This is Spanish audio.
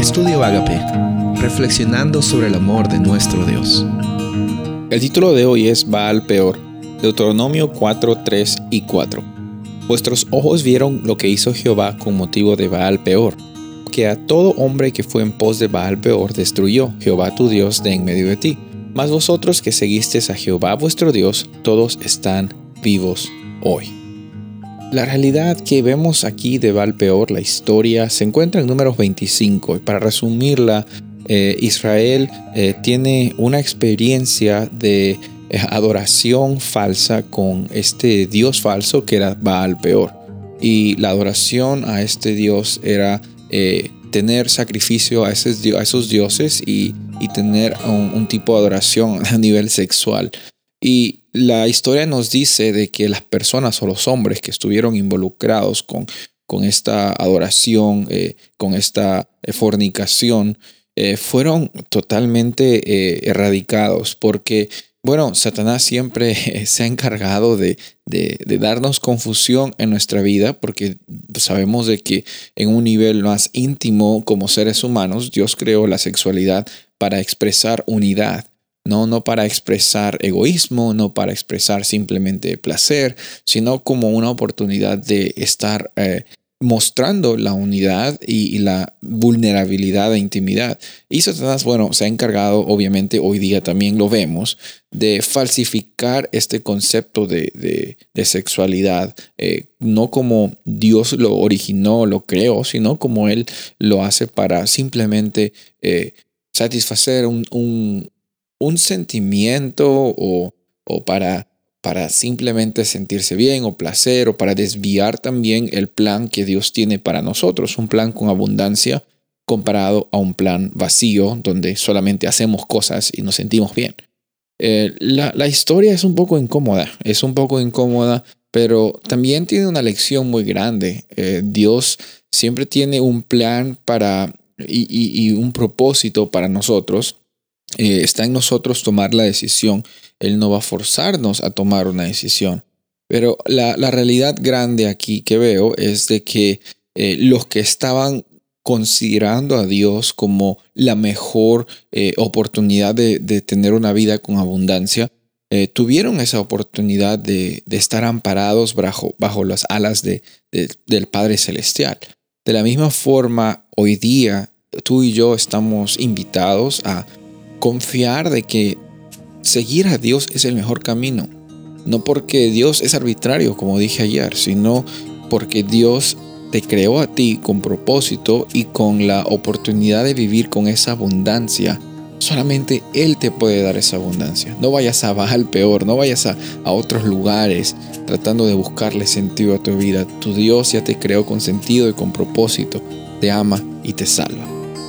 Estudio Agape, reflexionando sobre el amor de nuestro Dios. El título de hoy es Baal Peor, Deuteronomio 4, 3 y 4. Vuestros ojos vieron lo que hizo Jehová con motivo de Baal Peor, que a todo hombre que fue en pos de Baal Peor destruyó Jehová tu Dios de en medio de ti. Mas vosotros que seguisteis a Jehová vuestro Dios, todos están vivos hoy. La realidad que vemos aquí de Valpeor, la historia, se encuentra en números 25. Y para resumirla, eh, Israel eh, tiene una experiencia de eh, adoración falsa con este dios falso que era Baal Peor. Y la adoración a este dios era tener sacrificio a esos, dioses y, tener un, tipo de adoración a nivel sexual. Y la historia nos dice de que las personas o los hombres que estuvieron involucrados con, con esta adoración, eh, con esta eh, fornicación, eh, fueron totalmente erradicados. Porque, bueno, Satanás siempre se ha encargado de, de, darnos confusión en nuestra vida porque sabemos de que en un nivel más íntimo como seres humanos, Dios creó la sexualidad para expresar unidad no, no para expresar egoísmo, no para expresar simplemente placer, sino como una oportunidad de estar eh, mostrando la unidad y, la vulnerabilidad e intimidad. Y Satanás, bueno, se ha encargado, obviamente hoy día también lo vemos, de falsificar este concepto de, sexualidad, eh, no como Dios lo originó, lo creó, sino como Él lo hace para simplemente eh, satisfacer un sentimiento o, para, para simplemente sentirse bien o placer o para desviar también el plan que Dios tiene para nosotros, un plan con abundancia comparado a un plan vacío donde solamente hacemos cosas y nos sentimos bien. Eh, la, historia es un poco incómoda, es un poco incómoda, pero también tiene una lección muy grande. Eh, Dios siempre tiene un plan para y un propósito para nosotros eh, está en nosotros tomar la decisión. Él no va a forzarnos a tomar una decisión. Pero la, realidad grande aquí que veo es de que eh, los que estaban considerando a Dios como la mejor eh, oportunidad de, tener una vida con abundancia, tuvieron esa oportunidad de, estar amparados bajo, las alas de, del Padre Celestial. De la misma forma, hoy día tú y yo estamos invitados a confiar de que seguir a Dios es el mejor camino. No porque Dios es arbitrario, como dije ayer, sino porque Dios te creó a ti con propósito y con la oportunidad de vivir con esa abundancia. Solamente Él te puede dar esa abundancia. No vayas a bajar peor, no vayas a, a otros lugares tratando de buscarle sentido a tu vida. Tu Dios ya te creó con sentido y con propósito. Te ama y te salva.